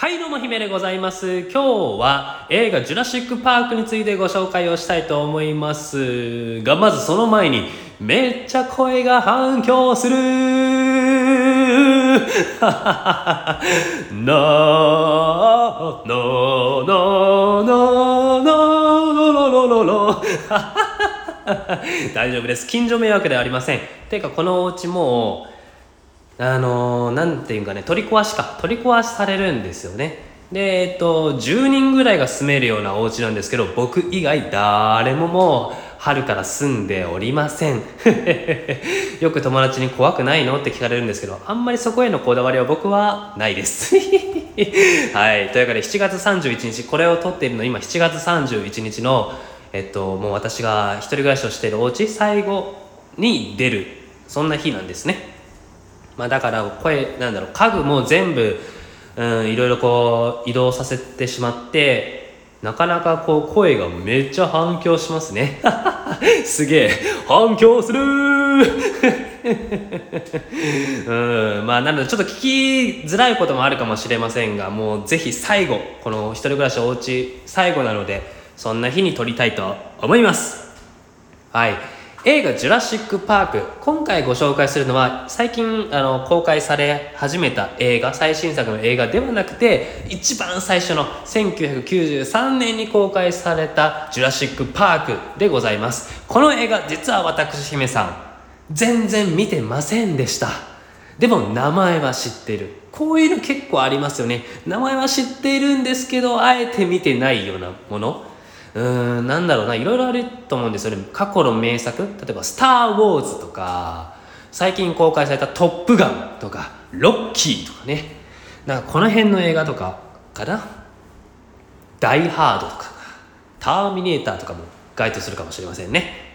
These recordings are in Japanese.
はいどうも姫でございます。今日は映画「ジュラシック・パーク」についてご紹介をしたいと思います。がまずその前にめっちゃ声が反響する。なーなーなーなーなーなー。大丈夫です。近所迷惑ではありません。てかこのお家もあのなんていうかね取り壊しか取り壊しされるんですよね。でえっと10人ぐらいが住めるようなお家なんですけど僕以外誰ももう春から住んでおりません。よく友達に怖くないのって聞かれるんですけどあんまりそこへのこだわりは僕はないです。はい。というわけで7月31日これを撮っているの今7月31日のえっともう私が一人暮らしをしているお家最後に出るそんな日なんですね。まあ、だから声なんだろう家具も全部、うん、いろいろこう移動させてしまってなかなかこう声がめっちゃ反響しますね。すげえ反響する。うんまあなのでちょっと聞きづらいこともあるかもしれませんがもうぜひ最後この一人暮らしお家最後なのでそんな日に撮りたいと思います。はい。映画「ジュラシック・パーク」今回ご紹介するのは最近あの公開され始めた映画最新作の映画ではなくて一番最初の1993年に公開された「ジュラシック・パーク」でございます。この映画実は私姫さん全然見てませんでした。でも名前は知ってる。こういうの結構ありますよね。名前は知っているんですけどあえて見てないようなもの。うんなんだろうないろいろあると思うんですよ。ね過去の名作例えば「スター・ウォーズ」とか最近公開された「トップガン」とか「ロッキー」とかね。なんかこの辺の映画とかかな「ダイ・ハード」とか「ターミネーター」とかも該当するかもしれませんね。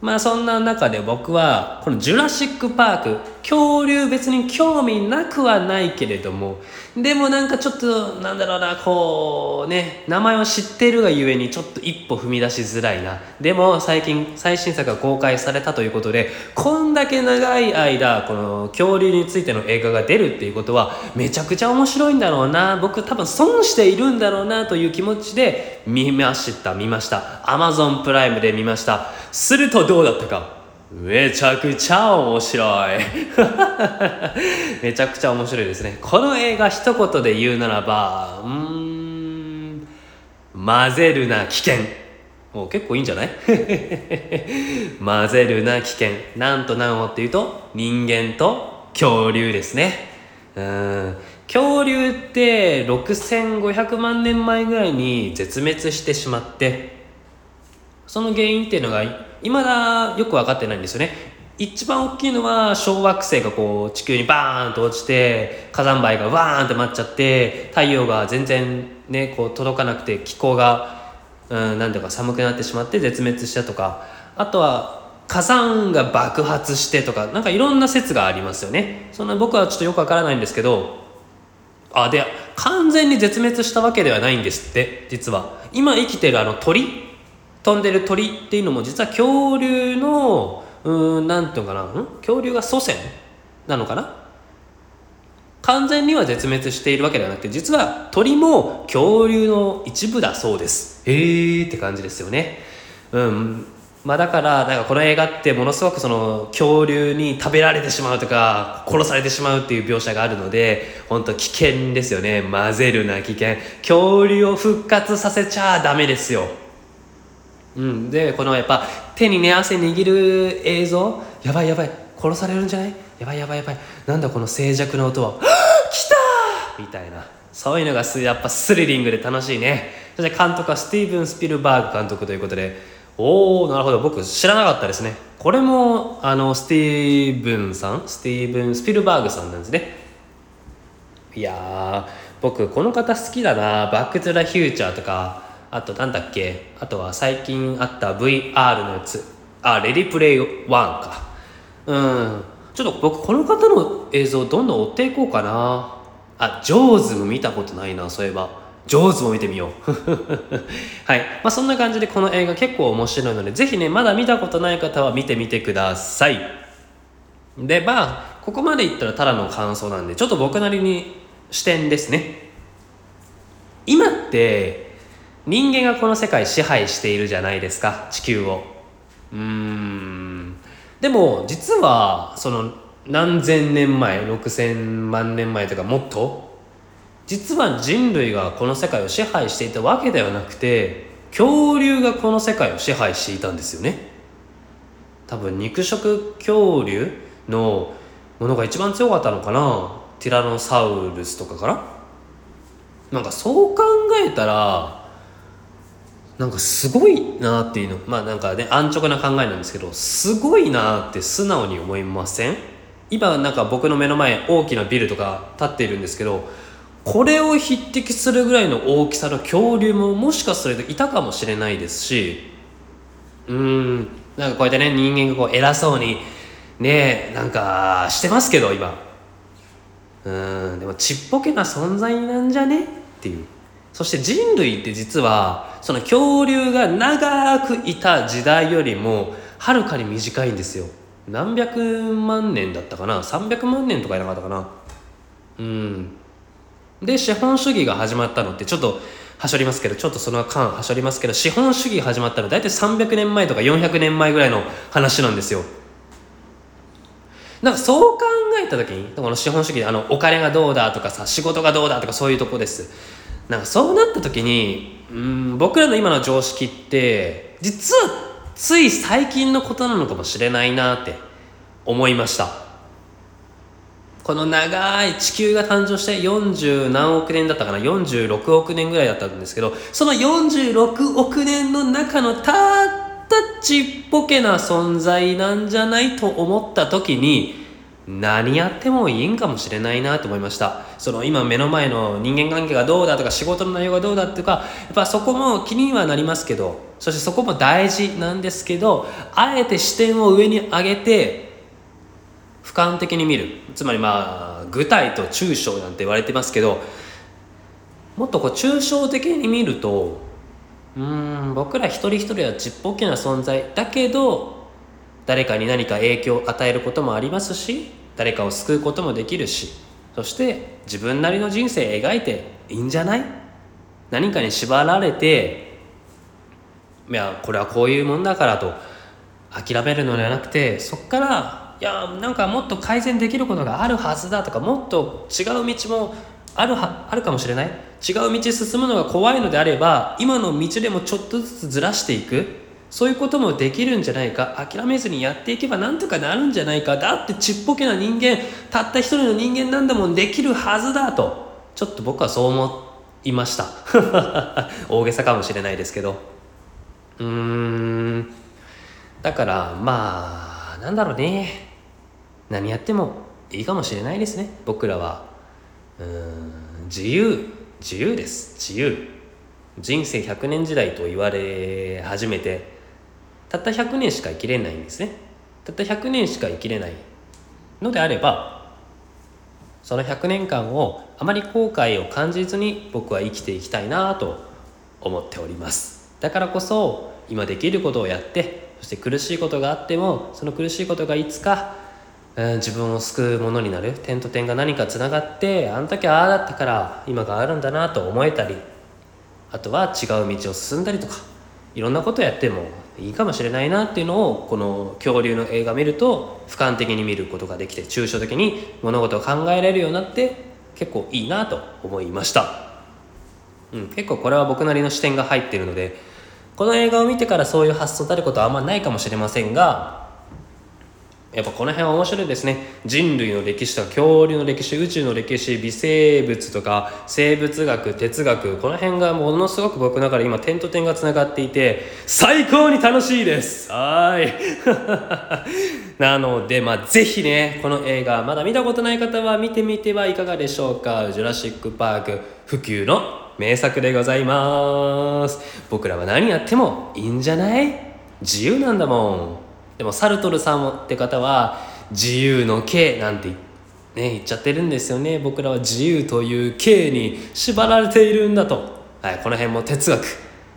まあそんな中で僕はこのジュラシック・パーク恐竜別に興味なくはないけれどもでもなんかちょっとなんだろうなこうね名前を知ってるがゆえにちょっと一歩踏み出しづらいな。でも最近最新作が公開されたということでこんだけ長い間この恐竜についての映画が出るっていうことはめちゃくちゃ面白いんだろうな僕多分損しているんだろうなという気持ちで見ました見ました。Amazon プライムで見ました。するとどうだったか？めちゃくちゃ面白い。めちゃくちゃ面白いですね。この映画一言で言うならばうん混ぜるな危険。もう結構いいんじゃない？混ぜるな危険。なんと何をっていうと人間と恐竜ですね。うん。恐竜って6500万年前ぐらいに絶滅してしまってその原因っていうのがいまだよく分かってないんですよね。一番大きいのは小惑星がこう地球にバーンと落ちて火山灰がワーンって舞っちゃって太陽が全然ねこう届かなくて気候がうんなんていうか寒くなってしまって絶滅したとか。あとは火山が爆発してとかなんかいろんな説がありますよね。そんな僕はちょっとよくわからないんですけどあで完全に絶滅したわけではないんですって実は。今生きてるあの鳥飛んでる鳥っていうのも実は恐竜のうんなんていうかな恐竜が祖先なのかな？完全には絶滅しているわけではなくて実は鳥も恐竜の一部だそうです。へーって感じですよね。うん。まあだからなんかこの映画ってものすごくその恐竜に食べられてしまうとか殺されてしまうっていう描写があるので本当危険ですよね。混ぜるな危険。恐竜を復活させちゃダメですよ。うん、でこのやっぱ手にね汗握る映像やばいやばい殺されるんじゃない？やばいやばいやばい。なんだこの静寂な音は？来たみたいな。そういうのがやっぱスリリングで楽しいね。そして監督はスティーブン・スピルバーグ監督ということでおおなるほど。僕知らなかったですね。これもあのスティーブンさん？スティーブン・スピルバーグさんなんですね。いや僕この方好きだな。バック・トゥ・ザ・フューチャーとか。あとなんだっけ？あとは最近あった VR のやつ。あレディプレイ1か。うん。ちょっと僕この方の映像どんどん追っていこうかな。あジョーズも見たことないなそういえば。ジョーズも見てみよう。はい。まあそんな感じでこの映画結構面白いのでぜひねまだ見たことない方は見てみてください。でまあここまでいったらただの感想なんでちょっと僕なりに視点ですね。今って人間がこの世界支配しているじゃないですか地球を。うーん。でも実はその何千年前6,000万年前とかもっと実は人類がこの世界を支配していたわけではなくて恐竜がこの世界を支配していたんですよね。多分肉食恐竜のものが一番強かったのかなティラノサウルスとかかななんかそう考えたらなんかすごいなっていうの。まあなんかね安直な考えなんですけどすごいなって素直に思いません？今なんか僕の目の前大きなビルとか建っているんですけどこれを匹敵するぐらいの大きさの恐竜ももしかするといたかもしれないですしうーんなんかこうやってね人間がこう偉そうにねなんかしてますけど今。うんでもちっぽけな存在なんじゃね？っていう。そして人類って実はその恐竜が長くいた時代よりもはるかに短いんですよ。何百万年だったかな？300万年とかいなかったかな？うん。で資本主義が始まったのってちょっとはしょりますけどちょっとその間はしょりますけど資本主義始まったの大体300年前とか400年前ぐらいの話なんですよ。なんかそう考えた時にこの資本主義であのお金がどうだとかさ仕事がどうだとかそういうとこです。なんかそうなった時にうん僕らの今の常識って実はつい最近のことなのかもしれないなって思いました。この長い地球が誕生して40何億年だったかな46億年ぐらいだったんですけどその46億年の中のたったちっぽけな存在なんじゃないと思った時に何やってもいいんかもしれないなと思いました。その今目の前の人間関係がどうだとか仕事の内容がどうだとかやっぱそこも気にはなりますけどそしてそこも大事なんですけどあえて視点を上に上げて俯瞰的に見る。つまりまあ具体と抽象なんて言われてますけどもっとこう抽象的に見るとうん僕ら一人一人はちっぽけな存在だけど誰かに何か影響を与えることもありますし誰かを救うこともできるしそして自分なりの人生描いていいんじゃない？何かに縛られていやこれはこういうもんだからと諦めるのではなくてそこからいやなんかもっと改善できることがあるはずだとかもっと違う道もあるはあるかもしれない？違う道進むのが怖いのであれば今の道でもちょっとずつずらしていく。そういうこともできるんじゃないか。諦めずにやっていけばなんとかなるんじゃないか。だってちっぽけな人間たった一人の人間なんだもんできるはずだと。ちょっと僕はそう思いました。大げさかもしれないですけど。うーん。だからまあなんだろうね。何やってもいいかもしれないですね。僕らは。うん。自由。自由です。自由。人生100年時代と言われ始めて。たった100年しか生きれないんですね。たった100年しか生きれないのであればその100年間をあまり後悔を感じずに僕は生きていきたいなと思っております。だからこそ今できることをやってそして苦しいことがあってもその苦しいことがいつか自分を救うものになる。点と点が何かつながってあの時ああだったから今があるんだなと思えたりあとは違う道を進んだりとか。いろんなことやってもいいかもしれないなっていうのをこの恐竜の映画見ると俯瞰的に見ることができて抽象的に物事を考えられるようになって結構いいなと思いました、うん、結構これは僕なりの視点が入ってるのでこの映画を見てからそういう発想たることはあんまないかもしれませんがやっぱこの辺は面白いですね。人類の歴史とか恐竜の歴史宇宙の歴史微生物とか生物学哲学この辺がものすごく僕の中で今点と点がつながっていて最高に楽しいです。はい。なのでまあぜひねこの映画まだ見たことない方は見てみてはいかがでしょうか。ジュラシック・パーク普及の名作でございます。僕らは何やってもいいんじゃない？自由なんだもん。でもサルトルさんって方は自由の刑なんてね言っちゃってるんですよね。僕らは自由という刑に縛られているんだと、はい、この辺も哲学。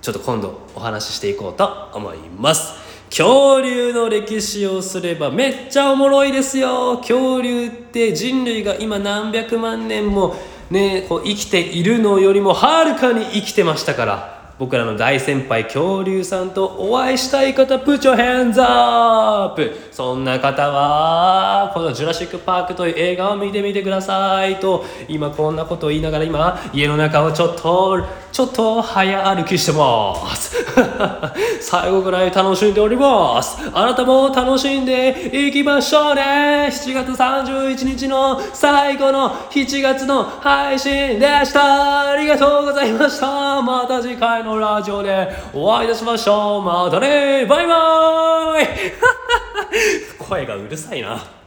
ちょっと今度お話ししていこうと思います。恐竜の歴史をすればめっちゃおもろいですよ。恐竜って人類が今何百万年もねこう生きているのよりもはるかに生きてましたから。僕らの大先輩恐竜さんとお会いしたい方プチョヘンズアップそんな方はこの「ジュラシック・パーク」という映画を見てみてくださいと今こんなことを言いながら今家の中をちょっとちょっと早歩きしてます。最後ぐらい楽しんでおります。あなたも楽しんでいきましょうね。7月31日の最後の7月の配信でした。ありがとうございました。また次回のラジオでお会いいたしましょう。またね。バイバイ。声がうるさいな。